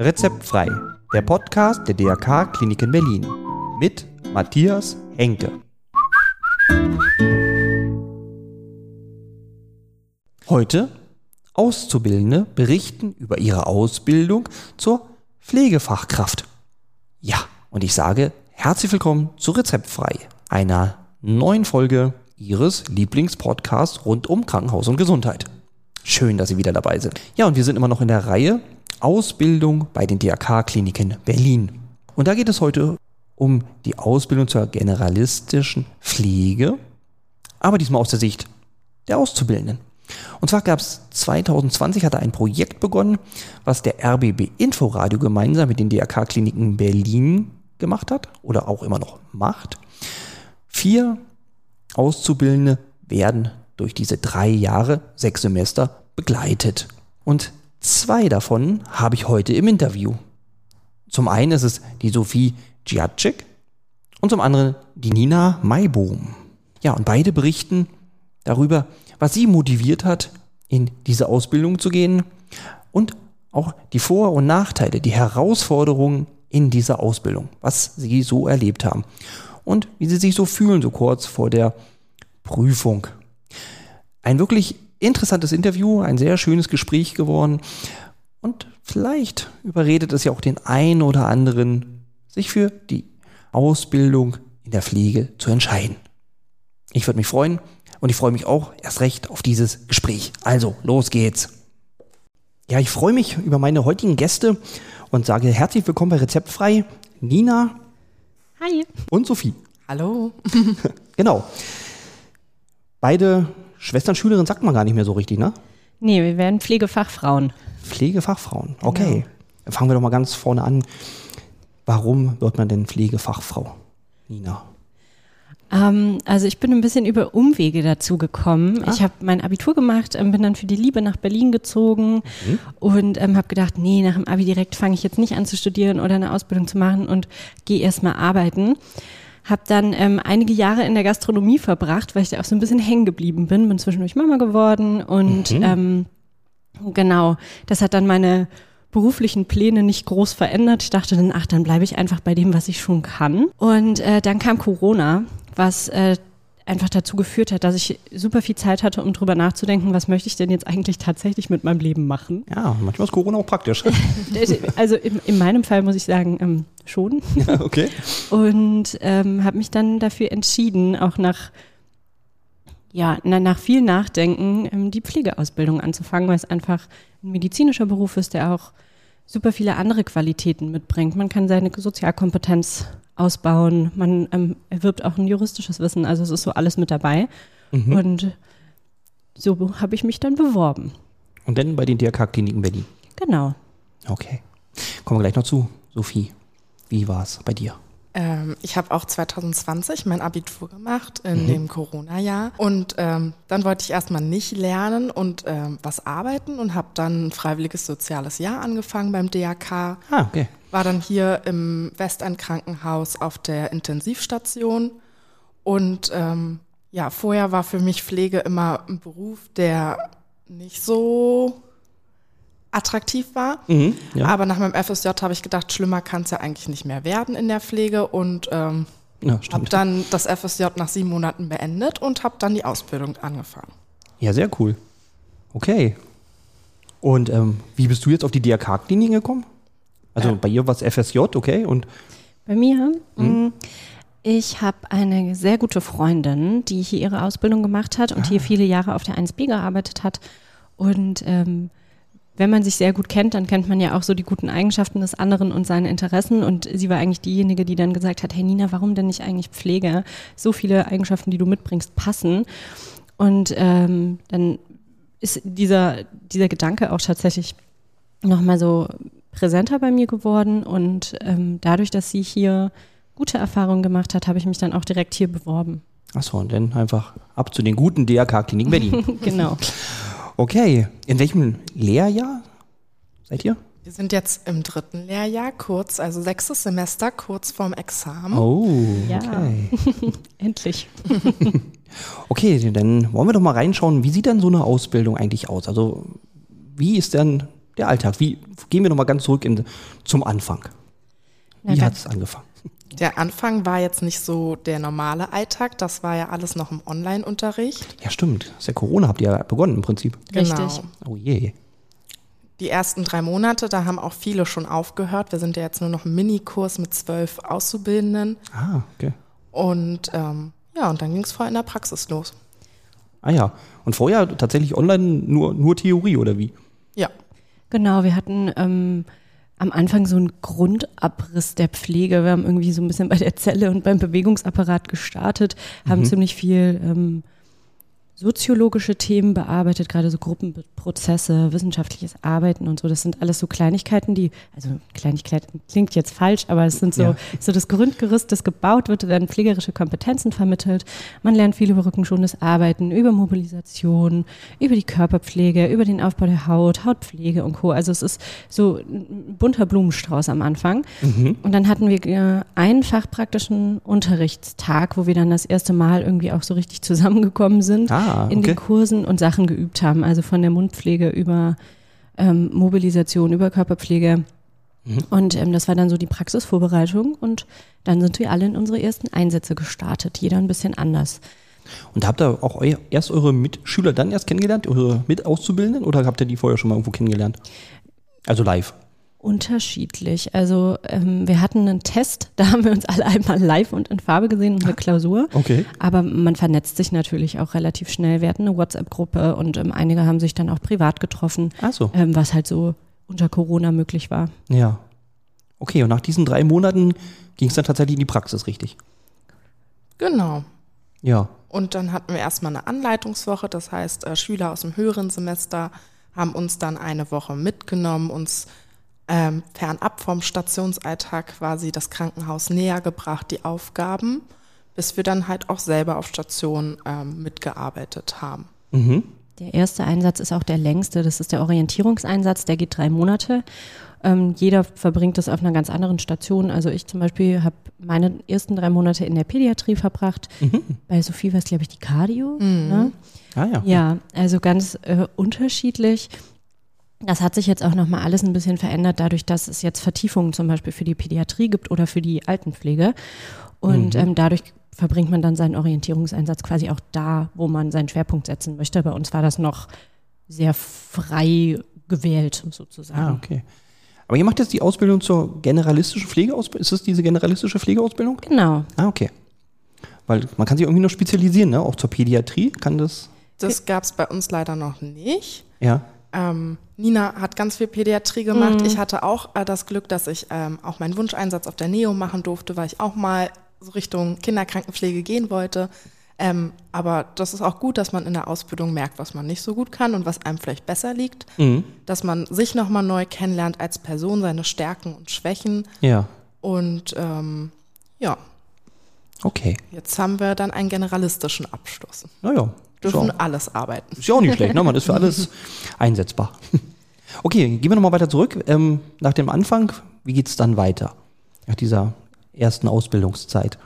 Rezeptfrei, der Podcast der DRK Kliniken Berlin mit Matthias Henke. Heute Auszubildende berichten über ihre Ausbildung zur Pflegefachkraft. Ja, und ich sage herzlich willkommen zu Rezeptfrei, einer neuen Folge Ihres Lieblingspodcasts rund um Krankenhaus und Gesundheit. Schön, dass Sie wieder dabei sind. Ja, und wir sind immer noch in der Reihe Ausbildung bei den DRK-Kliniken Berlin. Und da geht es heute um die Ausbildung zur generalistischen Pflege, aber diesmal aus der Sicht der Auszubildenden. Und zwar gab es 2020 hatte ein Projekt begonnen, was der RBB Inforadio gemeinsam mit den DRK-Kliniken Berlin gemacht hat oder auch immer noch macht. Vier Auszubildende werden durch diese drei Jahre, sechs Semester begleitet. Und zwei davon habe ich heute im Interview. Zum einen ist es die Sophie Giacek und zum anderen die Nina Maibohm. Ja, und beide berichten darüber, was sie motiviert hat, in diese Ausbildung zu gehen und auch die Vor- und Nachteile, die Herausforderungen in dieser Ausbildung, was sie so erlebt haben und wie sie sich so fühlen, so kurz vor der Prüfung. Ein wirklich interessantes Interview, ein sehr schönes Gespräch geworden und vielleicht überredet es ja auch den einen oder anderen, sich für die Ausbildung in der Pflege zu entscheiden. Ich würde mich freuen, und ich freue mich auch erst recht auf dieses Gespräch. Also, los geht's. Ja, ich freue mich über meine heutigen Gäste und sage herzlich willkommen bei Rezeptfrei, Nina. Hi. Und Sophie. Hallo. genau. Beide Schwestern-Schülerinnen sagt man gar nicht mehr so richtig, ne? Nee, wir werden Pflegefachfrauen. Pflegefachfrauen, okay. Genau. Fangen wir doch mal ganz vorne an. Warum wird man denn Pflegefachfrau? Nina. Ähm, also ich bin ein bisschen über Umwege dazu gekommen. Ah. Ich habe mein Abitur gemacht, ähm, bin dann für die Liebe nach Berlin gezogen mhm. und ähm, habe gedacht, nee, nach dem Abi direkt fange ich jetzt nicht an zu studieren oder eine Ausbildung zu machen und gehe erstmal arbeiten. Habe dann ähm, einige Jahre in der Gastronomie verbracht, weil ich da auch so ein bisschen hängen geblieben bin. Bin zwischendurch Mama geworden und mhm. ähm, genau, das hat dann meine beruflichen Pläne nicht groß verändert. Ich dachte dann, ach, dann bleibe ich einfach bei dem, was ich schon kann. Und äh, dann kam Corona was äh, einfach dazu geführt hat, dass ich super viel Zeit hatte, um drüber nachzudenken, was möchte ich denn jetzt eigentlich tatsächlich mit meinem Leben machen. Ja, manchmal ist Corona auch praktisch. also in, in, meinem Fall muss ich sagen, ähm, schon. Ja, okay. Und ähm, habe mich dann dafür entschieden, auch nach ja, nach viel Nachdenken ähm, die Pflegeausbildung anzufangen, weil es einfach ein medizinischer Beruf ist, der auch super viele andere Qualitäten mitbringt. Man kann seine Sozialkompetenz ausbauen. Man ähm, erwirbt auch ein juristisches Wissen. Also es ist so alles mit dabei. Mhm. Und so habe ich mich dann beworben. Und dann bei den DRK-Kliniken Berlin? Genau. Okay. Kommen wir gleich noch zu. Sophie, wie war es bei dir? Ähm, ich habe auch 2020 mein Abitur gemacht in mhm. dem Corona-Jahr und ähm, dann wollte ich erstmal nicht lernen und ähm, was arbeiten und habe dann ein freiwilliges soziales Jahr angefangen beim DRK. Ah, okay. War dann hier im Westend-Krankenhaus auf der Intensivstation und ähm, ja, vorher war für mich Pflege immer ein Beruf, der nicht so attraktiv war. Mhm, ja. Aber nach meinem FSJ habe ich gedacht, schlimmer kann es ja eigentlich nicht mehr werden in der Pflege und ähm, ja, habe dann das FSJ nach sieben Monaten beendet und habe dann die Ausbildung angefangen. Ja, sehr cool. Okay. Und ähm, wie bist du jetzt auf die DRK-Klinik gekommen? Also äh. bei ihr war es FSJ, okay? Und bei mir? Mhm. Mm, ich habe eine sehr gute Freundin, die hier ihre Ausbildung gemacht hat und ah. hier viele Jahre auf der 1B gearbeitet hat. Und ähm, wenn man sich sehr gut kennt, dann kennt man ja auch so die guten Eigenschaften des anderen und seine Interessen. Und sie war eigentlich diejenige, die dann gesagt hat, hey Nina, warum denn nicht eigentlich Pflege? So viele Eigenschaften, die du mitbringst, passen. Und ähm, dann ist dieser, dieser Gedanke auch tatsächlich nochmal so präsenter bei mir geworden. Und ähm, dadurch, dass sie hier gute Erfahrungen gemacht hat, habe ich mich dann auch direkt hier beworben. Achso, und dann einfach ab zu den guten DRK-Kliniken Berlin. genau. Okay, in welchem Lehrjahr seid ihr? Wir sind jetzt im dritten Lehrjahr, kurz, also sechstes Semester, kurz vorm Examen. Oh, okay. Ja. Endlich. Okay, dann wollen wir doch mal reinschauen, wie sieht denn so eine Ausbildung eigentlich aus? Also, wie ist denn der Alltag? Wie gehen wir noch mal ganz zurück in, zum Anfang? Wie hat es angefangen? Der Anfang war jetzt nicht so der normale Alltag, das war ja alles noch im Online-Unterricht. Ja, stimmt. Das ist ja Corona, habt ihr ja begonnen im Prinzip. Richtig. Genau. Oh je. Die ersten drei Monate, da haben auch viele schon aufgehört. Wir sind ja jetzt nur noch ein Minikurs mit zwölf Auszubildenden. Ah, okay. Und ähm, ja, und dann ging es voll in der Praxis los. Ah ja. Und vorher tatsächlich online nur, nur Theorie oder wie? Ja, Genau, wir hatten ähm, am Anfang so einen Grundabriss der Pflege. Wir haben irgendwie so ein bisschen bei der Zelle und beim Bewegungsapparat gestartet, haben ziemlich viel ähm, soziologische Themen bearbeitet, gerade so Gruppenprozesse, wissenschaftliches Arbeiten und so. Das sind alles so Kleinigkeiten, die, also Kleinigkeiten klingt jetzt falsch, aber es sind so, Ja. so das Grundgerüst, das gebaut wird, werden pflegerische Kompetenzen vermittelt. Man lernt viel über rückenschonendes Arbeiten, über Mobilisation, über die Körperpflege, über den Aufbau der Haut, Hautpflege und Co. Also es ist so ein bunter Blumenstrauß am Anfang. Und dann hatten wir äh, einen fachpraktischen Unterrichtstag, wo wir dann das erste Mal irgendwie auch so richtig zusammengekommen sind Ah, in okay. den Kursen und Sachen geübt haben. Also von der Mundpflege über ähm, Mobilisation, über Körperpflege. Mhm. Und ähm, das war dann so die Praxisvorbereitung und dann sind wir alle in unsere ersten Einsätze gestartet, jeder ein bisschen anders. Und habt ihr auch eu erst eure Mitschüler dann erst kennengelernt, eure Mitauszubildenden, oder habt ihr die vorher schon mal irgendwo kennengelernt? Also live. Unterschiedlich. Also ähm, wir hatten einen Test, da haben wir uns alle einmal live und in Farbe gesehen und eine Klausur. Okay. Aber man vernetzt sich natürlich auch relativ schnell. Wir hatten eine WhatsApp-Gruppe und ähm, einige haben sich dann auch privat getroffen, Ach so. ähm, was halt so unter Corona möglich war. Ja. Okay, und nach diesen drei Monaten ging es dann tatsächlich in die Praxis, richtig? genau. Ja. Und dann hatten wir erstmal eine Anleitungswoche, das heißt, äh, Schüler aus dem höheren Semester haben uns dann eine Woche mitgenommen, uns ähm, fernab vom Stationsalltag quasi das Krankenhaus näher gebracht, die Aufgaben, bis wir dann halt auch selber auf Station ähm, mitgearbeitet haben. Mhm. Der erste Einsatz ist auch der längste. Das ist der Orientierungseinsatz. Der geht drei Monate. Ähm, jeder verbringt das auf einer ganz anderen Station. Also ich zum Beispiel habe meine ersten drei Monate in der Pädiatrie verbracht. Bei Sophie war es, glaube ich, die Cardio. Ne? Ah ja. Ja, also ganz äh, unterschiedlich. Das hat sich jetzt auch nochmal alles ein bisschen verändert, dadurch, dass es jetzt Vertiefungen zum Beispiel für die Pädiatrie gibt oder für die Altenpflege. Und ähm, dadurch verbringt man dann seinen Orientierungseinsatz quasi auch da, wo man seinen Schwerpunkt setzen möchte. Bei uns war das noch sehr frei gewählt sozusagen. Ah, okay. Aber ihr macht jetzt die Ausbildung zur generalistischen Pflegeausbildung? Ist das diese generalistische Pflegeausbildung? Genau. Ah, okay. Weil man kann sich irgendwie noch spezialisieren, ne? Auch zur Pädiatrie kann das. Das gab es bei uns leider noch nicht. Ja. Ähm, Nina hat ganz viel Pädiatrie gemacht. Ich hatte auch äh, das Glück, dass ich ähm, auch meinen Wunscheinsatz auf der Neo machen durfte, weil ich auch mal so Richtung Kinderkrankenpflege gehen wollte. Ähm, aber das ist auch gut, dass man in der Ausbildung merkt, was man nicht so gut kann und was einem vielleicht besser liegt. Mhm. Dass man sich nochmal neu kennenlernt als Person, seine Stärken und Schwächen. Ja. Und ähm, ja, Okay. jetzt haben wir dann einen generalistischen Abschluss. Naja. Dürfen auch- alles arbeiten. ist ja auch nicht schlecht, ne? Man ist für alles einsetzbar. Okay, gehen wir nochmal weiter zurück. Ähm, nach dem Anfang, wie geht's dann weiter? Nach dieser ersten Ausbildungszeit.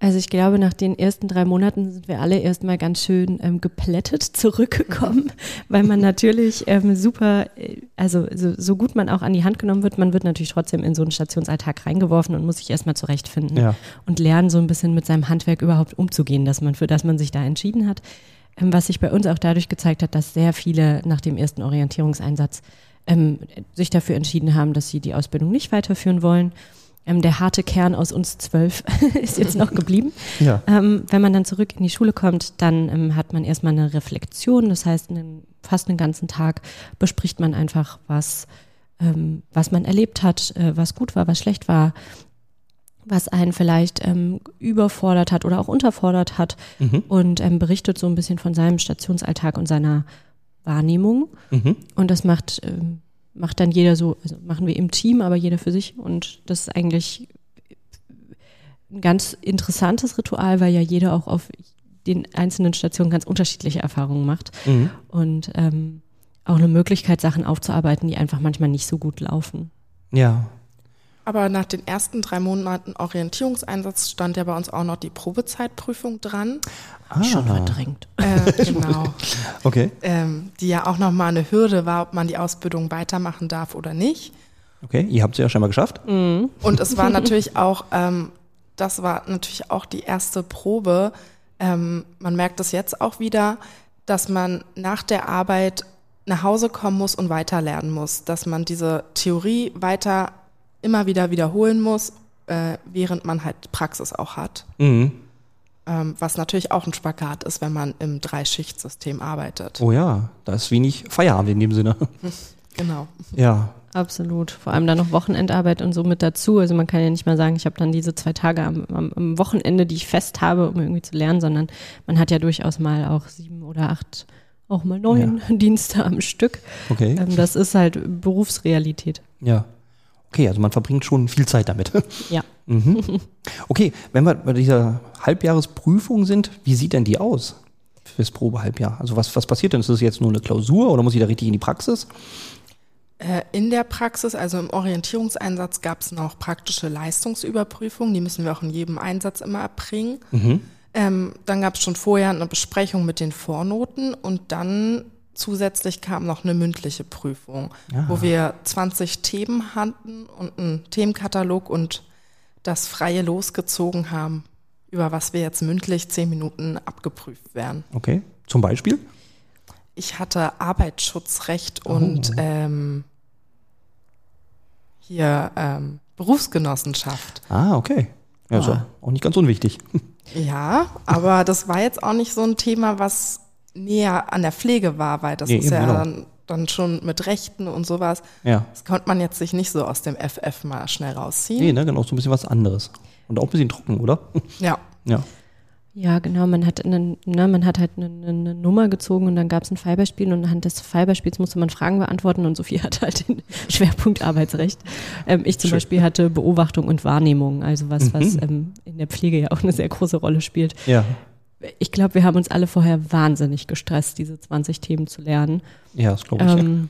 Also ich glaube, nach den ersten drei Monaten sind wir alle erstmal ganz schön ähm, geplättet zurückgekommen, weil man natürlich ähm, super, äh, also so, so gut man auch an die Hand genommen wird, man wird natürlich trotzdem in so einen Stationsalltag reingeworfen und muss sich erstmal zurechtfinden Ja. und lernen, so ein bisschen mit seinem Handwerk überhaupt umzugehen, dass man, für das man sich da entschieden hat. Ähm, was sich bei uns auch dadurch gezeigt hat, dass sehr viele nach dem ersten Orientierungseinsatz ähm, sich dafür entschieden haben, dass sie die Ausbildung nicht weiterführen wollen. Ähm, der harte Kern aus uns zwölf ist jetzt noch geblieben. Ja. Ähm, wenn man dann zurück in die Schule kommt, dann ähm, hat man erstmal eine Reflexion. Das heißt, einen, fast einen ganzen Tag bespricht man einfach, was, ähm, was man erlebt hat, äh, was gut war, was schlecht war, was einen vielleicht ähm, überfordert hat oder auch unterfordert hat Mhm. und ähm, berichtet so ein bisschen von seinem Stationsalltag und seiner Wahrnehmung. Mhm. Und das macht, macht dann jeder so, also machen wir im Team, aber jeder für sich. Und das ist eigentlich ein ganz interessantes Ritual, weil ja jeder auch auf den einzelnen Stationen ganz unterschiedliche Erfahrungen macht. Mhm. Und ähm, auch eine Möglichkeit, Sachen aufzuarbeiten, die einfach manchmal nicht so gut laufen. Ja. Aber nach den ersten drei Monaten Orientierungseinsatz stand ja bei uns auch noch die Probezeitprüfung dran. Ah, Schon verdrängt. Äh, genau. okay. Ähm, die ja auch nochmal eine Hürde war, ob man die Ausbildung weitermachen darf oder nicht. Okay, ihr habt es ja scheinbar geschafft. Und es war natürlich auch, ähm, das war natürlich auch die erste Probe. Ähm, man merkt es jetzt auch wieder, dass man nach der Arbeit nach Hause kommen muss und weiter lernen muss, dass man diese Theorie weiter immer wieder wiederholen muss, äh, während man halt Praxis auch hat. Mhm. Ähm, was natürlich auch ein Spagat ist, wenn man im Dreischichtsystem arbeitet. Oh ja, da ist wenig Feierabend in dem Sinne. Genau. Ja. Absolut. Vor allem dann noch Wochenendarbeit und so mit dazu. Also man kann ja nicht mal sagen, ich habe dann diese zwei Tage am, am, am Wochenende, die ich fest habe, um irgendwie zu lernen, sondern man hat ja durchaus mal auch sieben oder acht, auch mal neun Dienste am Stück. Okay. Ähm, das ist halt Berufsrealität. Ja. Okay, also man verbringt schon viel Zeit damit. Ja. Mhm. Okay, wenn wir bei dieser Halbjahresprüfung sind, wie sieht denn die aus fürs Probehalbjahr? Also was, was passiert denn? Ist das jetzt nur eine Klausur oder muss ich da richtig in die Praxis? Äh, In der Praxis, also im Orientierungseinsatz, gab es noch praktische Leistungsüberprüfungen. Die müssen wir auch in jedem Einsatz immer erbringen. Ähm, dann gab es schon vorher eine Besprechung mit den Vornoten und dann zusätzlich kam noch eine mündliche Prüfung, wo wir 20 Themen hatten und einen Themenkatalog und das freie losgezogen haben, über was wir jetzt mündlich zehn Minuten abgeprüft werden. Okay, zum Beispiel? Ich hatte Arbeitsschutzrecht und ähm, hier ähm, Berufsgenossenschaft. Ah, okay. Ja, ja auch nicht ganz unwichtig. Ja, aber das war jetzt auch nicht so ein Thema, was näher an der Pflege war, weil das Nee, ist ja genau. dann, dann schon mit Rechten und sowas. Ja. Das konnte man jetzt sich nicht so aus dem FF mal schnell rausziehen. Nee, ne, genau, so ein bisschen was anderes. Und auch ein bisschen trocken, oder? Ja, Ja. Ja, genau. Man hat, einen, ne, man hat halt eine, eine Nummer gezogen und dann gab es ein Fallbeispiel und anhand des Fallbeispiels musste man Fragen beantworten und Sophie hatte halt den Schwerpunkt Arbeitsrecht. Ähm, ich zum Schön. Beispiel hatte Beobachtung und Wahrnehmung, also was, was ähm, in der Pflege ja auch eine sehr große Rolle spielt. Ja. Ich glaube, wir haben uns alle vorher wahnsinnig gestresst, diese 20 Themen zu lernen. Ja, das glaube ich. Ähm,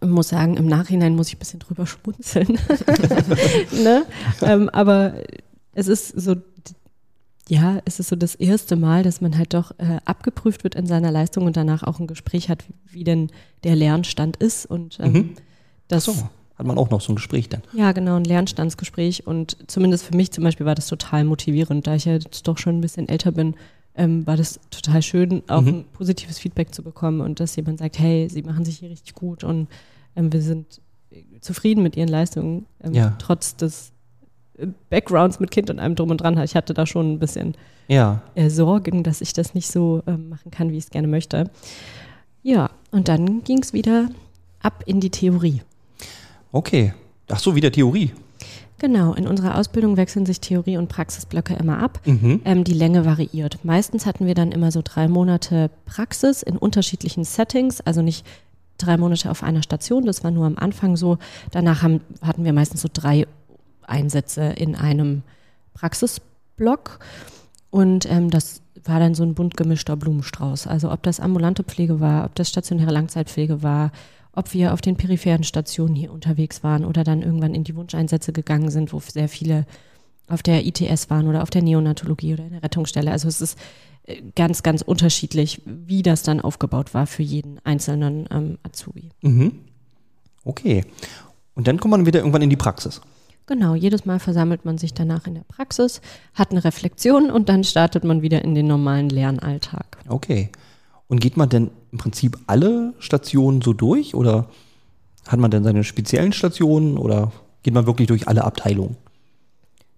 ich muss sagen, im Nachhinein muss ich ein bisschen drüber schmunzeln. ne? ähm, aber es ist so, ja, es ist so das erste Mal, dass man halt doch äh, abgeprüft wird in seiner Leistung und danach auch ein Gespräch hat, wie denn der Lernstand ist. Und ähm, Mhm. das, so, hat man auch noch so ein Gespräch dann. ja, genau, ein Lernstandsgespräch. Und zumindest für mich zum Beispiel war das total motivierend, da ich ja jetzt doch schon ein bisschen älter bin. Ähm, war das total schön, auch Mhm. ein positives Feedback zu bekommen und dass jemand sagt, hey, sie machen sich hier richtig gut und ähm, wir sind äh, zufrieden mit ihren Leistungen, ähm, Ja. trotz des äh, Backgrounds mit Kind und allem drum und dran. Ich hatte da schon ein bisschen Ja. äh, Sorgen, dass ich das nicht so ähm, machen kann, wie ich es gerne möchte. Ja, und dann ging es wieder ab in die Theorie. Okay. Ach so, wieder Theorie. Genau, in unserer Ausbildung wechseln sich Theorie- und Praxisblöcke immer ab. Mhm. Ähm, die Länge variiert. Meistens hatten wir dann immer so drei Monate Praxis in unterschiedlichen Settings, also nicht drei Monate auf einer Station, das war nur am Anfang so. Danach haben, hatten wir meistens so drei Einsätze in einem Praxisblock und ähm, das war dann so ein bunt gemischter Blumenstrauß. Also ob das ambulante Pflege war, ob das stationäre Langzeitpflege war, ob wir auf den peripheren Stationen hier unterwegs waren oder dann irgendwann in die Wunscheinsätze gegangen sind, wo sehr viele auf der ITS waren oder auf der Neonatologie oder in der Rettungsstelle. Also es ist äh, ganz, ganz unterschiedlich, wie das dann aufgebaut war für jeden einzelnen ähm, Azubi. Mhm. Okay. Und dann kommt man wieder irgendwann in die Praxis. Genau, jedes Mal versammelt man sich danach in der Praxis, hat eine Reflexion und dann startet man wieder in den normalen Lernalltag. Okay. Und geht man denn im Prinzip alle Stationen so durch oder hat man denn seine speziellen Stationen oder geht man wirklich durch alle Abteilungen?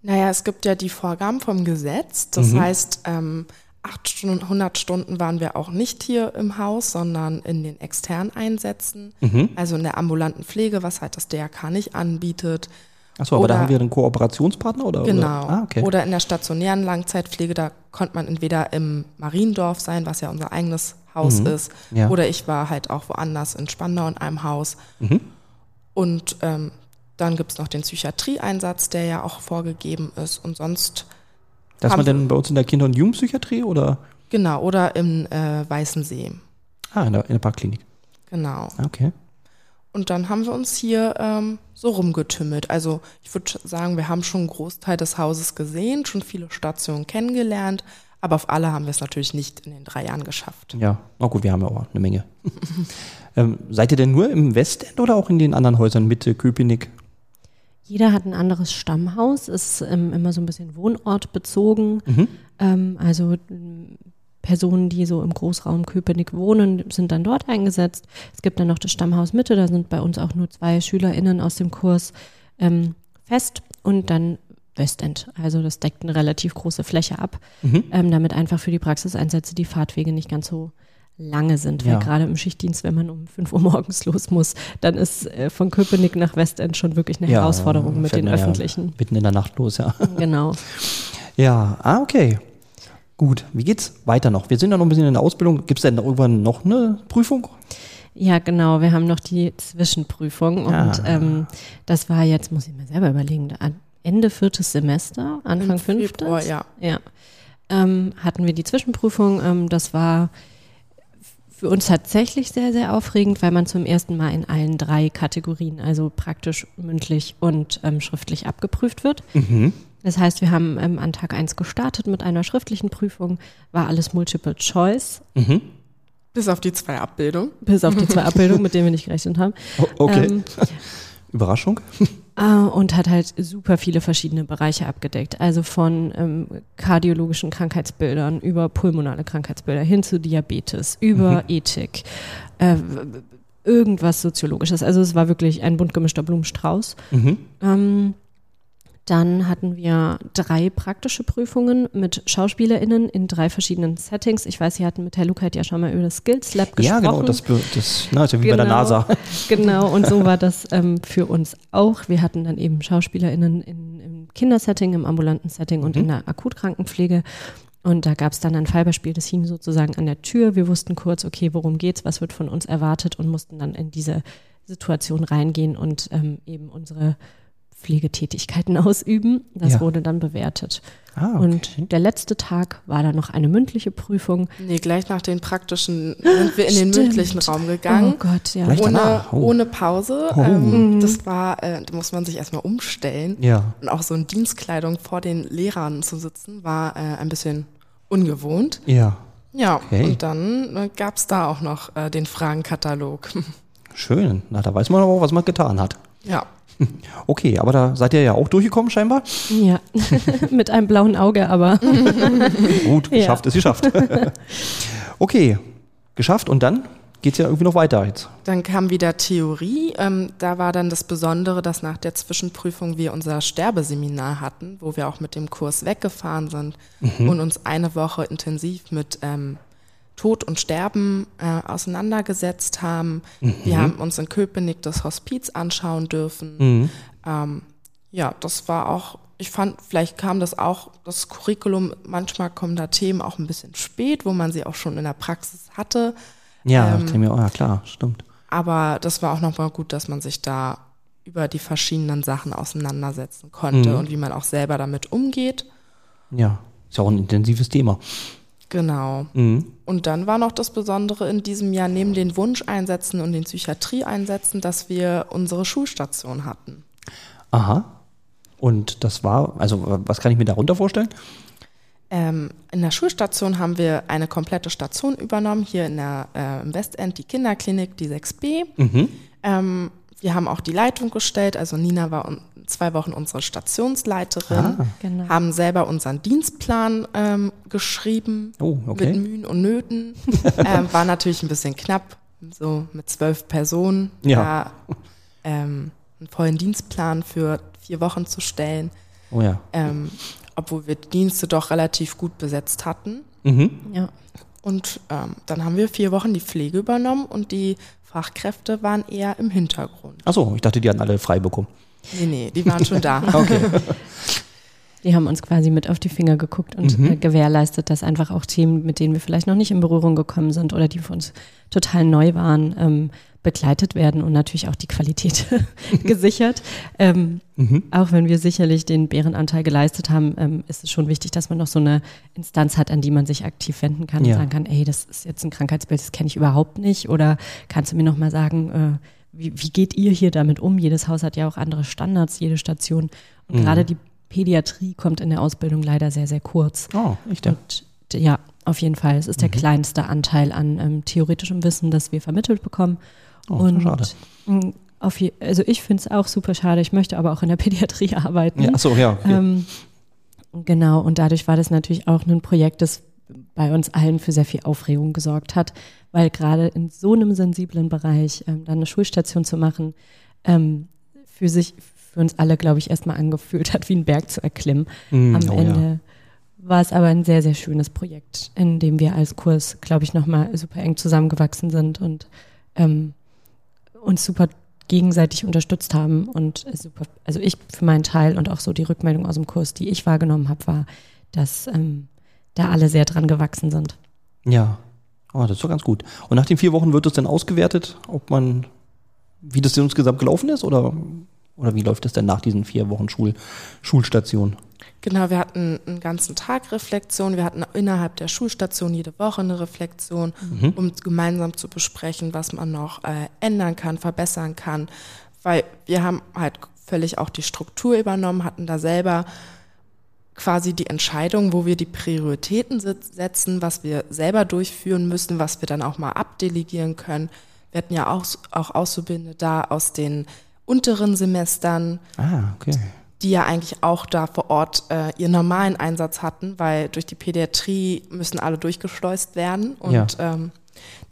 Naja, es gibt ja die Vorgaben vom Gesetz. Das heißt, ähm, acht Stunden, 100 Stunden waren wir auch nicht hier im Haus, sondern in den externen Einsätzen. Also in der ambulanten Pflege, was halt das DRK nicht anbietet. Achso, aber da haben wir einen Kooperationspartner oder? Genau. Oder? Ah, okay. Oder in der stationären Langzeitpflege, da konnte man entweder im Mariendorf sein, was ja unser eigenes Haus ist, Mhm. Ja. oder ich war halt auch woanders in Spandau in einem Haus. Mhm. Und ähm, dann gibt's noch den Psychiatrieeinsatz, der ja auch vorgegeben ist. Und sonst, da ist haben man denn bei uns in der Kinder- und Jugendpsychiatrie oder? genau, oder im äh, Weißensee. Ah, in der, in der Parkklinik. Genau. Okay. und dann haben wir uns hier ähm, so rumgetümmelt. Also ich würde sagen, wir haben schon einen Großteil des Hauses gesehen, schon viele Stationen kennengelernt, aber auf alle haben wir es natürlich nicht in den drei Jahren geschafft. Ja, na gut, wir haben ja auch eine Menge. ähm, seid ihr denn nur im Westend oder auch in den anderen Häusern Mitte, Köpenick? Jeder hat ein anderes Stammhaus, ist ähm, immer so ein bisschen wohnortbezogen. Mhm. Ähm, also Personen, die so im Großraum Köpenick wohnen, sind dann dort eingesetzt. Es gibt dann noch das Stammhaus Mitte, da sind bei uns auch nur zwei SchülerInnen aus dem Kurs ähm, fest und dann Westend. Also das deckt eine relativ große Fläche ab, mhm. ähm, damit einfach für die Praxiseinsätze die Fahrtwege nicht ganz so lange sind. Weil ja. gerade im Schichtdienst, wenn man um 5 Uhr morgens los muss, dann ist äh, von Köpenick nach Westend schon wirklich eine ja, Herausforderung mit den öffentlichen. Ja mitten in der Nacht los, ja. Genau. Ja, ah, okay. Gut, wie geht's weiter noch? Wir sind ja noch ein bisschen in der Ausbildung. Gibt es denn irgendwann noch eine Prüfung? Ja, genau. Wir haben noch die Zwischenprüfung und ah. ähm, das war jetzt, muss ich mir selber überlegen, Ende viertes Semester, Anfang fünftes. Februar, ja. ja. Ähm, hatten wir die Zwischenprüfung. Ähm, das war für uns tatsächlich sehr, sehr aufregend, weil man zum ersten Mal in allen drei Kategorien, also praktisch, mündlich und ähm, schriftlich abgeprüft wird. Mhm. Das heißt, wir haben ähm, an Tag 1 gestartet mit einer schriftlichen Prüfung, war alles Multiple Choice. Mhm. Bis auf die zwei Abbildungen. Bis auf die zwei Abbildungen, mit denen wir nicht gerechnet haben. Okay. Ähm, Überraschung. Äh, und hat halt super viele verschiedene Bereiche abgedeckt. Also von ähm, kardiologischen Krankheitsbildern über pulmonale Krankheitsbilder hin zu Diabetes, über mhm. Ethik, äh, irgendwas Soziologisches. Also es war wirklich ein bunt gemischter Blumenstrauß. Mhm. Ähm, dann hatten wir drei praktische Prüfungen mit SchauspielerInnen in drei verschiedenen Settings. Ich weiß, Sie hatten mit Herr Lukait ja schon mal über das Skills Lab gesprochen. Ja, genau, das, das na, ist ja wie genau, bei der genau. NASA. Genau, und so war das ähm, für uns auch. Wir hatten dann eben SchauspielerInnen in, im Kindersetting, im ambulanten Setting und mhm. in der Akutkrankenpflege. Und da gab es dann ein Fallbeispiel, das hing sozusagen an der Tür. Wir wussten kurz, okay, worum geht's, was wird von uns erwartet und mussten dann in diese Situation reingehen und ähm, eben unsere Pflegetätigkeiten ausüben. Das ja. wurde dann bewertet. Ah, okay. Und der letzte Tag war dann noch eine mündliche Prüfung. Nee, gleich nach den praktischen sind wir in den mündlichen Raum gegangen. Oh Gott, ja. ohne, oh. ohne Pause. Oh. Ähm, mhm. das war, äh, da muss man sich erstmal umstellen. Ja. Und auch so in Dienstkleidung vor den Lehrern zu sitzen, war äh, ein bisschen ungewohnt. Ja. Ja, okay. und dann äh, gab es da auch noch äh, den Fragenkatalog. Schön. Na, da weiß man aber auch, was man getan hat. Ja. Okay, aber da seid ihr ja auch durchgekommen scheinbar? Ja, mit einem blauen Auge, aber. Gut, geschafft ja. ist geschafft. okay, geschafft und dann geht es ja irgendwie noch weiter jetzt. Dann kam wieder Theorie. Ähm, da war dann das Besondere, dass nach der Zwischenprüfung wir unser Sterbeseminar hatten, wo wir auch mit dem Kurs weggefahren sind mhm. und uns eine Woche intensiv mit ähm, Tod und Sterben äh, auseinandergesetzt haben. Mhm. Wir haben uns in Köpenick das Hospiz anschauen dürfen. Mhm. Ähm, ja, das war auch, ich fand, vielleicht kam das auch, das Curriculum, manchmal kommen da Themen auch ein bisschen spät, wo man sie auch schon in der Praxis hatte. Ja, ähm, ja klar, stimmt. Aber das war auch nochmal gut, dass man sich da über die verschiedenen Sachen auseinandersetzen konnte mhm. und wie man auch selber damit umgeht. Ja, ist ja auch ein intensives Thema. Genau. Mhm. Und dann war noch das Besondere in diesem Jahr neben den Wunscheinsätzen und den Psychiatrieeinsätzen, dass wir unsere Schulstation hatten. Aha. Und das war, also was kann ich mir darunter vorstellen? Ähm, in der Schulstation haben wir eine komplette Station übernommen, hier in der, äh, im Westend die Kinderklinik, die 6b. Mhm. Ähm, wir haben auch die Leitung gestellt, also Nina war zwei Wochen unsere Stationsleiterin, ah. genau. haben selber unseren Dienstplan ähm, geschrieben oh, okay. mit Mühen und Nöten. ähm, war natürlich ein bisschen knapp, so mit zwölf Personen, ja. da, ähm, einen vollen Dienstplan für vier Wochen zu stellen. Oh ja. Ähm, obwohl wir die Dienste doch relativ gut besetzt hatten. Mhm. Ja. Und ähm, dann haben wir vier Wochen die Pflege übernommen und die Fachkräfte waren eher im Hintergrund. Achso, ich dachte, die hatten alle frei bekommen. Nee, nee, die waren schon da. okay. Die haben uns quasi mit auf die Finger geguckt und mhm. Äh, gewährleistet, dass einfach auch Themen, mit denen wir vielleicht noch nicht in Berührung gekommen sind oder die für uns total neu waren, ähm, begleitet werden und natürlich auch die Qualität gesichert. Ähm, mhm. Auch wenn wir sicherlich den Bärenanteil geleistet haben, ähm, ist es schon wichtig, dass man noch so eine Instanz hat, an die man sich aktiv wenden kann ja. und sagen kann, ey, das ist jetzt ein Krankheitsbild, das kenne ich überhaupt nicht oder kannst du mir noch mal sagen, äh, wie, wie geht ihr hier damit um? Jedes Haus hat ja auch andere Standards, jede Station. Und Mhm. gerade die Pädiatrie kommt in der Ausbildung leider sehr, sehr kurz. Oh, echt? ja. Und d- ja, auf jeden Fall. Es ist der Mhm. kleinste Anteil an ähm, theoretischem Wissen, das wir vermittelt bekommen. Oh, und schade. mh, auf je, also ich finde es auch super schade. Ich möchte aber auch in der Pädiatrie arbeiten. Ja, achso, ja. Okay. Ähm, genau, und dadurch war das natürlich auch ein Projekt, das bei uns allen für sehr viel Aufregung gesorgt hat, weil gerade in so einem sensiblen Bereich ähm, dann eine Schulstation zu machen, ähm, für sich, für uns alle, glaube ich, erstmal angefühlt hat, wie einen Berg zu erklimmen. Hm, Am oh, Ende Ja. war es aber ein sehr, sehr schönes Projekt, in dem wir als Kurs, glaube ich, nochmal super eng zusammengewachsen sind und ähm, uns super gegenseitig unterstützt haben und super, also ich für meinen Teil und auch so die Rückmeldung aus dem Kurs, die ich wahrgenommen habe, war, dass ähm, da alle sehr dran gewachsen sind. ja. Oh, das ist doch ganz gut. Und nach den vier Wochen wird es dann ausgewertet, ob man, wie das insgesamt gelaufen ist oder, oder wie läuft es denn nach diesen vier Wochen Schul, Schulstation? Genau, wir hatten einen ganzen Tag Reflexion. Wir hatten innerhalb der Schulstation jede Woche eine Reflexion, Mhm. um gemeinsam zu besprechen, was man noch äh, ändern kann, verbessern kann. Weil wir haben halt völlig auch die Struktur übernommen, hatten da selber quasi die Entscheidung, wo wir die Prioritäten setzen, was wir selber durchführen müssen, was wir dann auch mal abdelegieren können. Wir hatten ja auch, auch Auszubildende da aus den unteren Semestern, Ah, okay. die ja eigentlich auch da vor Ort äh, ihren normalen Einsatz hatten, weil durch die Pädiatrie müssen alle durchgeschleust werden und Ja. ähm,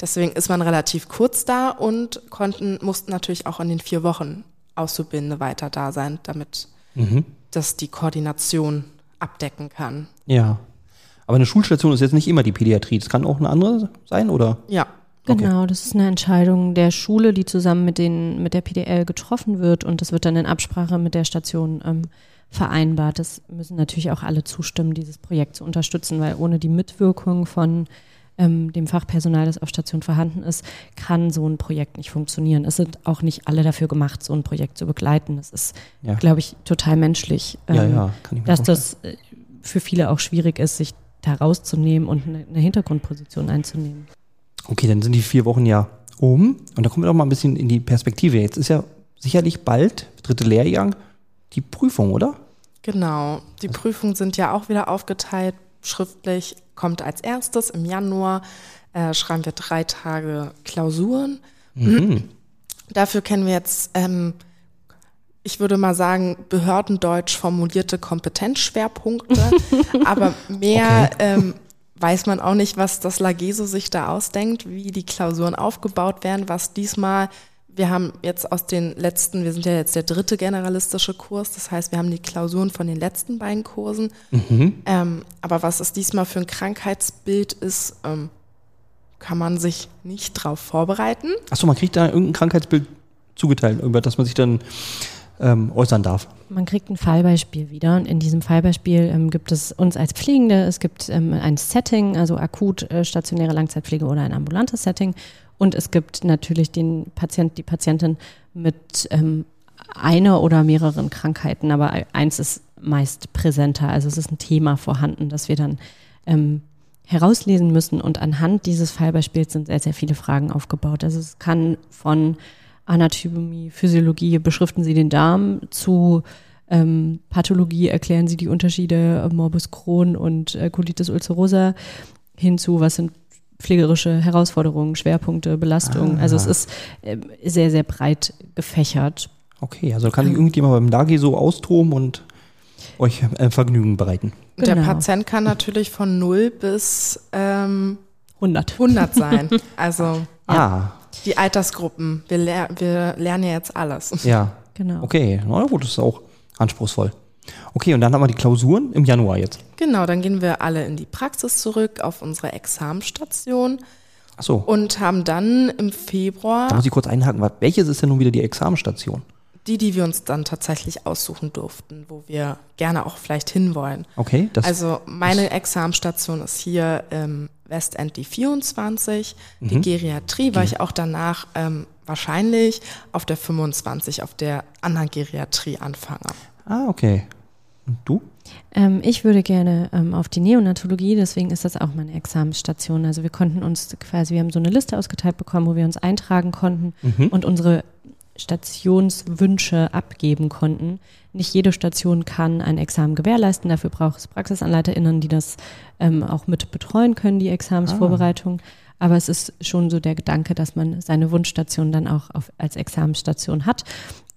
deswegen ist man relativ kurz da und konnten mussten natürlich auch in den vier Wochen Auszubildende weiter da sein, damit Mhm. das die Koordination abdecken kann. Ja. Aber eine Schulstation ist jetzt nicht immer die Pädiatrie. Das kann auch eine andere sein, oder? Ja, Okay. Genau, das ist eine Entscheidung der Schule, die zusammen mit, den, mit der PDL getroffen wird und das wird dann in Absprache mit der Station ähm, vereinbart. Das müssen natürlich auch alle zustimmen, dieses Projekt zu unterstützen, weil ohne die Mitwirkung von ähm, dem Fachpersonal, das auf Station vorhanden ist, kann so ein Projekt nicht funktionieren. Es sind auch nicht alle dafür gemacht, so ein Projekt zu begleiten. Das ist, Ja. glaube ich, total menschlich, Ja, ähm, ja, kann ich mir dass vorstellen. das äh, für viele auch schwierig ist, sich da rauszunehmen und eine, eine Hintergrundposition einzunehmen. Okay, dann sind die vier Wochen ja um. Und da kommen wir doch mal ein bisschen in die Perspektive. Jetzt ist ja sicherlich bald, dritte Lehrjahr, die Prüfung, oder? genau. Die Prüfungen sind ja auch wieder aufgeteilt. Schriftlich kommt als erstes im Januar, äh, schreiben wir drei Tage Klausuren. Mhm. Dafür kennen wir jetzt, ähm, ich würde mal sagen, behördendeutsch formulierte Kompetenzschwerpunkte, aber mehr ähm, weiß man auch nicht, was das Lageso sich da ausdenkt, wie die Klausuren aufgebaut werden, was diesmal, wir haben jetzt aus den letzten, wir sind ja jetzt der dritte generalistische Kurs, das heißt, wir haben die Klausuren von den letzten beiden Kursen, Mhm. ähm, aber was es diesmal für ein Krankheitsbild ist, ähm, kann man sich nicht drauf vorbereiten. Achso, man kriegt da irgendein Krankheitsbild zugeteilt, über das man sich dann ähm, äußern darf. Man kriegt ein Fallbeispiel wieder und in diesem Fallbeispiel ähm, gibt es uns als Pflegende, es gibt ähm, ein Setting, also akut äh, stationäre Langzeitpflege oder ein ambulantes Setting und es gibt natürlich den Patient, die Patientin mit ähm, einer oder mehreren Krankheiten, aber eins ist meist präsenter, also es ist ein Thema vorhanden, das wir dann ähm, herauslesen müssen und anhand dieses Fallbeispiels sind sehr, sehr viele Fragen aufgebaut. Also es kann von Anatomie, Physiologie, beschriften Sie den Darm zu ähm, Pathologie, erklären Sie die Unterschiede Morbus Crohn und äh, Colitis ulcerosa hinzu, was sind pflegerische Herausforderungen, Schwerpunkte, Belastungen. Ah. Also es ist ähm, sehr, sehr breit gefächert. Okay, also kann sich irgendjemand beim Lage so austoben und euch äh, Vergnügen bereiten. Und der Genau. Patient kann natürlich von 0 bis ähm, 100. 100 sein. Also Ah, die Altersgruppen. Wir, ler wir lernen ja jetzt alles. ja. Genau. Okay, na gut, das ist auch anspruchsvoll. Okay, und dann haben wir die Klausuren im Januar jetzt. Genau, dann gehen wir alle in die Praxis zurück auf unsere Examenstation Achso, und haben dann im da Februar muss ich kurz einhaken. wa- Welches ist denn nun wieder die Examenstation? die, die wir uns dann tatsächlich aussuchen durften, wo wir gerne auch vielleicht hinwollen. Okay, das Also meine Examenstation ist hier im Westend die 24, die Mhm. Geriatrie, weil ich auch danach ähm, wahrscheinlich auf der 25, auf der anderen Geriatrie anfange. Ah, okay. Und du? Ähm, ich würde gerne ähm, auf die Neonatologie, deswegen ist das auch meine Examensstation. Also wir konnten uns quasi, wir haben so eine Liste ausgeteilt bekommen, wo wir uns eintragen konnten Mhm. und unsere Stationswünsche abgeben konnten. Nicht jede Station kann ein Examen gewährleisten. Dafür braucht es PraxisanleiterInnen, die das ähm, auch mit betreuen können, die Examensvorbereitung. Aber es ist schon so der Gedanke, dass man seine Wunschstation dann auch auf, als Examensstation hat.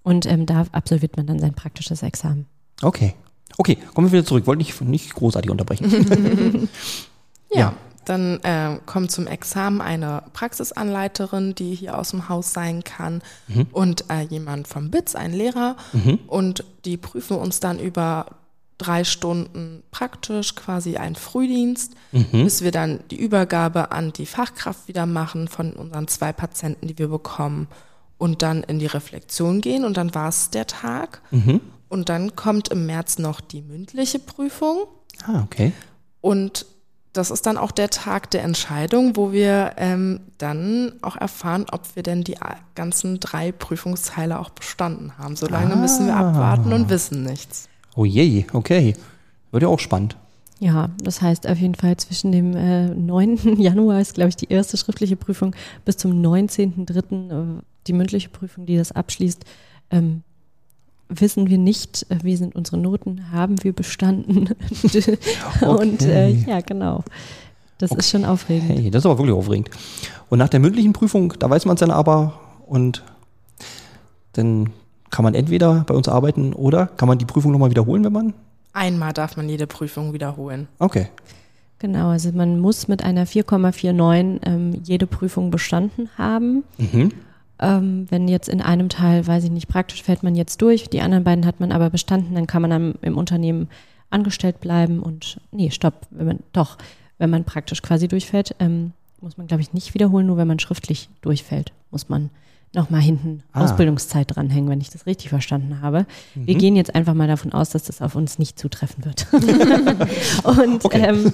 Und ähm, da absolviert man dann sein praktisches Examen. Okay. Okay, kommen wir wieder zurück. Wollte nicht, nicht großartig unterbrechen. Ja, dann äh, kommt zum Examen eine Praxisanleiterin, die hier aus dem Haus sein kann und äh, jemand vom BITS, ein Lehrer. Und die prüfen uns dann über drei Stunden praktisch, quasi ein Frühdienst, bis wir dann die Übergabe an die Fachkraft wieder machen von unseren zwei Patienten, die wir bekommen. Und dann in die Reflexion gehen und dann war es der Tag. Und dann kommt im März noch die mündliche Prüfung. Ah, okay. Und das ist dann auch der Tag der Entscheidung, wo wir ähm, dann auch erfahren, ob wir denn die ganzen drei Prüfungsteile auch bestanden haben. Solange müssen wir abwarten und wissen nichts. Oh je, okay. Wird ja auch spannend. Ja, das heißt auf jeden Fall zwischen dem äh, 9. Januar ist, glaube ich, die erste schriftliche Prüfung bis zum 19.03. Äh, die mündliche Prüfung, die das abschließt. Ähm, wissen wir nicht, äh, wie sind unsere Noten, haben wir bestanden. Und äh, Okay. ja, genau. Das ist schon aufregend. Hey, das ist aber wirklich aufregend. Und nach der mündlichen Prüfung, da weiß man es dann aber und dann kann man entweder bei uns arbeiten oder kann man die Prüfung nochmal wiederholen, wenn man. Einmal darf man jede Prüfung wiederholen. Okay. Genau, also man muss mit einer 4,49 ähm, jede Prüfung bestanden haben. Mhm. Ähm, wenn jetzt in einem Teil, weiß ich nicht, praktisch fällt man jetzt durch, die anderen beiden hat man aber bestanden, dann kann man dann im Unternehmen angestellt bleiben und, nee, stopp, wenn man, doch, wenn man praktisch quasi durchfällt, ähm, muss man, glaube ich, nicht wiederholen, nur wenn man schriftlich durchfällt, muss man nochmal hinten Ah. Ausbildungszeit dranhängen, wenn ich das richtig verstanden habe. Wir gehen jetzt einfach mal davon aus, dass das auf uns nicht zutreffen wird. und Okay. ähm,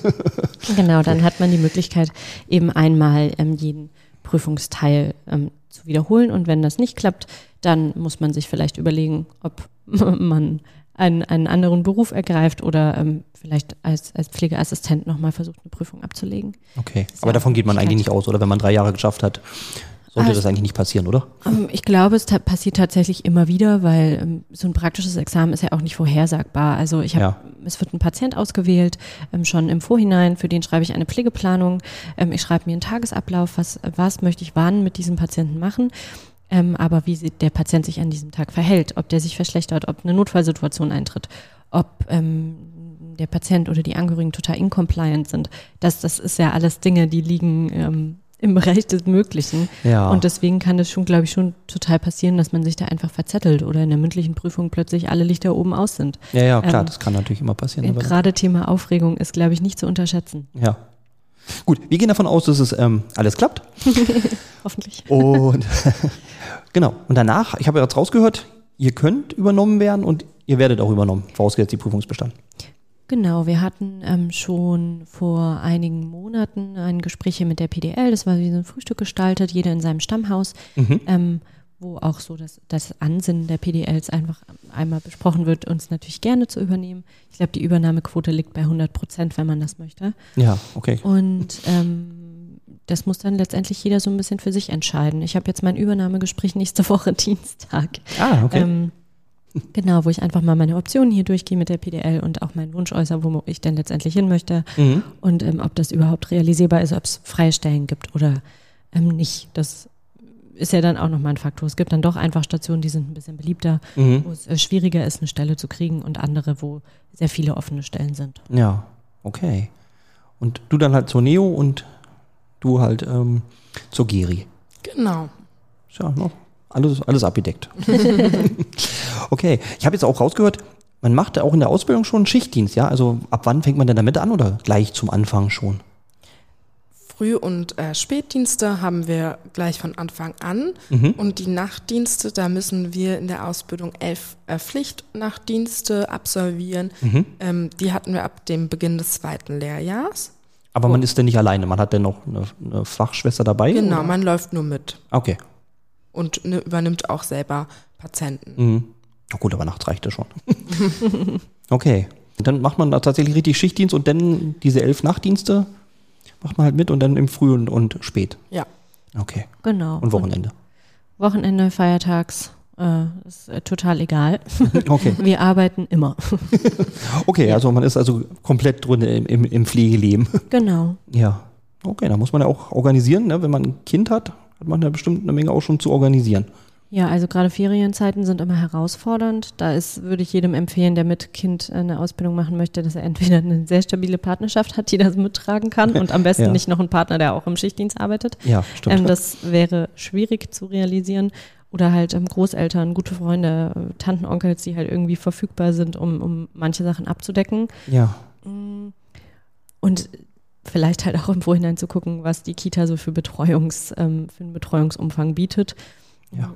genau, dann hat man die Möglichkeit, eben einmal ähm, jeden Prüfungsteil ähm, zu wiederholen. Und wenn das nicht klappt, dann muss man sich vielleicht überlegen, ob man einen, einen anderen Beruf ergreift oder ähm, vielleicht als, als Pflegeassistent nochmal versucht, eine Prüfung abzulegen. Okay. Aber davon geht man eigentlich nicht Möglichkeit. aus, oder? Wenn man drei Jahre geschafft hat, sollte Ah, das eigentlich nicht passieren, oder? Ähm, Ich glaube, es ta- passiert tatsächlich immer wieder, weil ähm, so ein praktisches Examen ist ja auch nicht vorhersagbar. Also ich habe, Ja. es wird ein Patient ausgewählt, ähm, schon im Vorhinein, für den schreibe ich eine Pflegeplanung. Ähm, ich schreibe mir einen Tagesablauf, was, was möchte ich wann mit diesem Patienten machen. Ähm, aber wie der Patient sich an diesem Tag verhält, ob der sich verschlechtert, ob eine Notfallsituation eintritt, ob ähm, der Patient oder die Angehörigen total incompliant sind. Das, das ist ja alles Dinge, die liegen ähm, im Bereich des Möglichen. Ja. Und deswegen kann es schon, glaube ich, schon total passieren, dass man sich da einfach verzettelt oder in der mündlichen Prüfung plötzlich alle Lichter oben aus sind. ja, ja, klar, ähm, das kann natürlich immer passieren. Aber, Gerade Thema Aufregung ist, glaube ich, nicht zu unterschätzen. ja. Gut, wir gehen davon aus, dass es ähm, alles klappt. Hoffentlich. Und genau. Und danach, ich habe ja jetzt rausgehört, ihr könnt übernommen werden und ihr werdet auch übernommen, vorausgesetzt die Prüfung ist bestanden. Genau, wir hatten ähm, schon vor einigen Monaten ein Gespräch hier mit der PDL, das war wie so ein Frühstück gestaltet, jeder in seinem Stammhaus, ähm, wo auch so das, das Ansinnen der PDLs einfach einmal besprochen wird, uns natürlich gerne zu übernehmen. Ich glaube, die Übernahmequote liegt bei 100 Prozent, wenn man das möchte. Ja, okay. Und ähm, das muss dann letztendlich jeder so ein bisschen für sich entscheiden. Ich habe jetzt mein Übernahmegespräch nächste Woche Dienstag. Ah, okay. Genau, wo ich einfach mal meine Optionen hier durchgehe mit der PDL und auch meinen Wunsch äußere, wo ich denn letztendlich hin möchte Mhm. und ähm, ob das überhaupt realisierbar ist, ob es freie Stellen gibt oder ähm, nicht. Das ist ja dann auch nochmal ein Faktor. Es gibt dann doch einfach Stationen, die sind ein bisschen beliebter, Mhm. wo es äh, schwieriger ist, eine Stelle zu kriegen und andere, wo sehr viele offene Stellen sind. Ja, okay. Und du dann halt zur Neo und du halt ähm, zur Geri. Genau. Tja, no, alles, alles abgedeckt. okay, ich habe jetzt auch rausgehört, man macht auch in der Ausbildung schon Schichtdienst, ja? Also ab wann fängt man denn damit an oder gleich zum Anfang schon? Früh- und äh, Spätdienste haben wir gleich von Anfang an. Und die Nachtdienste, da müssen wir in der Ausbildung elf äh, Pflichtnachtdienste absolvieren. Ähm, die hatten wir ab dem Beginn des zweiten Lehrjahrs. Aber man ist denn nicht alleine, man hat denn noch eine, eine Fachschwester dabei? Genau, oder? man läuft nur mit Okay. Und ne, übernimmt auch selber Patienten. Mhm. Na gut, aber nachts reicht das schon. okay. Dann macht man da tatsächlich richtig Schichtdienst und dann diese elf Nachtdienste macht man halt mit und dann im Früh und, und Spät. Ja. Okay. Genau. Und Wochenende. Wochenende, feiertags, Äh, ist äh, total egal. Okay. Wir arbeiten immer. Okay, also man ist also komplett drin im, im, im Pflegeleben. genau. Ja. Okay, da muss man ja auch organisieren, ne? Wenn man ein Kind hat, hat man ja bestimmt eine Menge auch schon zu organisieren. Ja, also gerade Ferienzeiten sind immer herausfordernd. Da ist, würde ich jedem empfehlen, der mit Kind eine Ausbildung machen möchte, dass er entweder eine sehr stabile Partnerschaft hat, die das mittragen kann und am besten Ja. nicht noch einen Partner, der auch im Schichtdienst arbeitet. Ja, stimmt. Ähm, das wäre schwierig zu realisieren. Oder halt ähm, Großeltern, gute Freunde, äh, Tanten, Onkels, die halt irgendwie verfügbar sind, um, um manche Sachen abzudecken. ja. Und vielleicht halt auch im Vorhinein zu gucken, was die Kita so für Betreuungs, ähm, für einen Betreuungsumfang bietet. Ja.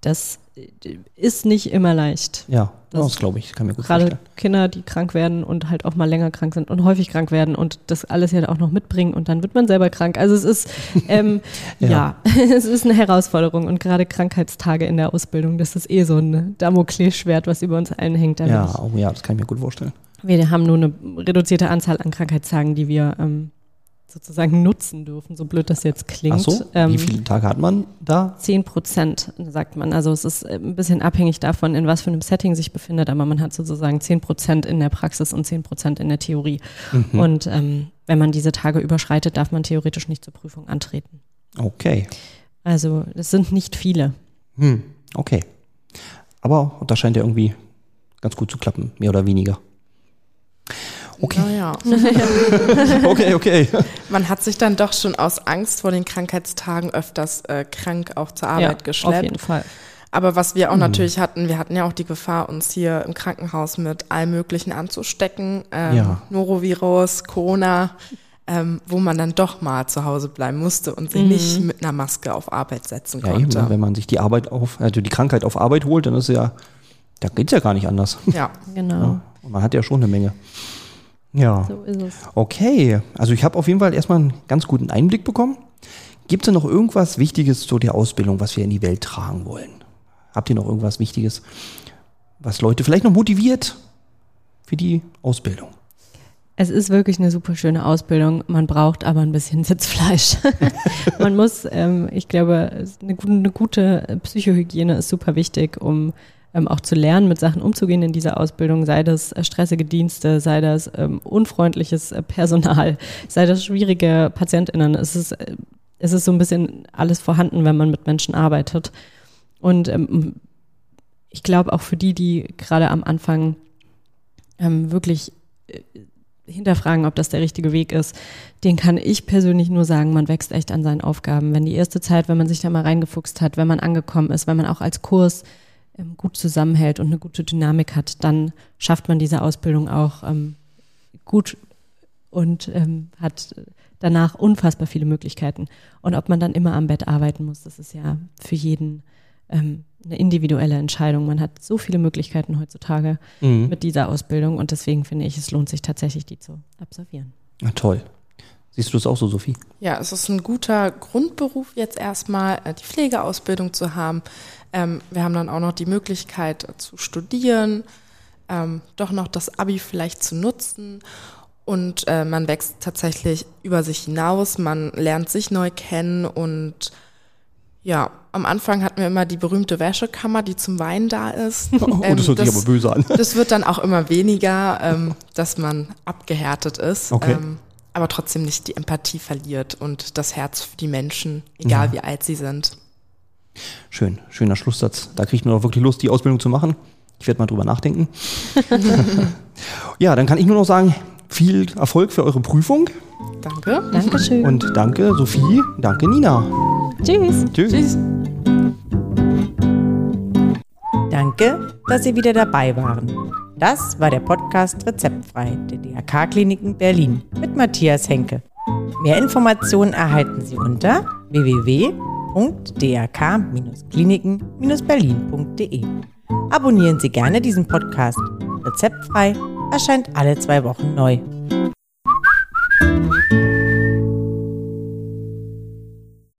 Das äh, ist nicht immer leicht. Ja, Das- das, glaube ich, kann mir gut Gerade vorstellen. Kinder, die krank werden und halt auch mal länger krank sind und häufig krank werden und das alles ja auch noch mitbringen und dann wird man selber krank. Also es ist, ähm, ja. Ja. es ist eine Herausforderung und gerade Krankheitstage in der Ausbildung, das ist eh so ein Damoklesschwert, was über uns allen hängt. Ja, oh, ja, das kann ich mir gut vorstellen. Wir haben nur eine reduzierte Anzahl an Krankheitstagen, die wir ähm, sozusagen nutzen dürfen, so blöd das jetzt klingt. Ach so, Ähm, wie viele Tage hat man da? 10 Prozent, sagt man. Also es ist äh, ein bisschen abhängig davon, in was für einem Setting sich befindet, aber man hat sozusagen 10 Prozent in der Praxis und 10 Prozent in der Theorie. Mhm. Und ähm, wenn man diese Tage überschreitet, darf man theoretisch nicht zur Prüfung antreten. Okay. Also es sind nicht viele. Hm, okay. Aber das scheint ja irgendwie ganz gut zu klappen, mehr oder weniger. Okay. Naja, Okay, okay. man hat sich dann doch schon aus Angst vor den Krankheitstagen öfters äh, krank auch zur Arbeit ja, auf geschleppt. jeden Fall. Aber was wir auch natürlich hatten, wir hatten ja auch die Gefahr, uns hier im Krankenhaus mit allem Möglichen anzustecken. Ähm, Ja. Norovirus, Corona, ähm, wo man dann doch mal zu Hause bleiben musste und sich nicht mit einer Maske auf Arbeit setzen Ja, eben, konnte. wenn man sich die Arbeit auf, also die Krankheit auf Arbeit holt, dann ist ja, da geht's ja gar nicht anders. ja. Genau. Ja. Und man hat ja schon eine Menge. Ja. So ist es. Okay, also ich habe auf jeden Fall erstmal einen ganz guten Einblick bekommen. Gibt es denn noch irgendwas Wichtiges zu der Ausbildung, was wir in die Welt tragen wollen? Habt ihr noch irgendwas Wichtiges, was Leute vielleicht noch motiviert für die Ausbildung? Es ist wirklich eine super schöne Ausbildung. Man braucht aber ein bisschen Sitzfleisch. Man muss, ähm, ich glaube, eine, eine gute Psychohygiene ist super wichtig, um ähm, auch zu lernen, mit Sachen umzugehen in dieser Ausbildung, sei das äh, stressige Dienste, sei das ähm, unfreundliches äh, Personal, sei das schwierige PatientInnen. Es ist, äh, es ist so ein bisschen alles vorhanden, wenn man mit Menschen arbeitet. Und ähm, ich glaube auch für die, die gerade am Anfang ähm, wirklich äh, hinterfragen, ob das der richtige Weg ist, den kann ich persönlich nur sagen, man wächst echt an seinen Aufgaben. Wenn die erste Zeit, wenn man sich da mal reingefuchst hat, wenn man angekommen ist, wenn man auch als Kurs gut zusammenhält und eine gute Dynamik hat, dann schafft man diese Ausbildung auch ähm, gut und ähm, hat danach unfassbar viele Möglichkeiten. Und ob man dann immer am Bett arbeiten muss, das ist ja für jeden ähm, eine individuelle Entscheidung. Man hat so viele Möglichkeiten heutzutage Mhm. mit dieser Ausbildung und deswegen finde ich, es lohnt sich tatsächlich, die zu absolvieren. Ja, toll. Siehst du es auch so, Sophie? Ja, es ist ein guter Grundberuf jetzt erstmal, äh, die Pflegeausbildung zu haben. Ähm, wir haben dann auch noch die Möglichkeit äh, zu studieren, ähm, doch noch das Abi vielleicht zu nutzen. Und äh, man wächst tatsächlich über sich hinaus, man lernt sich neu kennen und ja, am Anfang hatten wir immer die berühmte Wäschekammer, die zum Weinen da ist. Oh, Ähm, das hört sich aber böse an. das wird dann auch immer weniger, ähm, dass man abgehärtet ist, Okay. ähm, aber trotzdem nicht die Empathie verliert und das Herz für die Menschen, egal Ja. wie alt sie sind. Schön, schöner Schlusssatz. Da kriegt man auch wirklich Lust, die Ausbildung zu machen. Ich werde mal drüber nachdenken. ja, dann kann ich nur noch sagen, viel Erfolg für eure Prüfung Danke. Dankeschön. und danke Sophie, danke Nina. Tschüss. Tschüss. Tschüss. Danke, dass Sie wieder dabei waren. Das war der Podcast Rezeptfrei der DRK-Kliniken Berlin mit Matthias Henke. Mehr Informationen erhalten Sie unter www.drk-kliniken-berlin.de. Abonnieren Sie gerne diesen Podcast. Rezeptfrei erscheint alle zwei Wochen neu.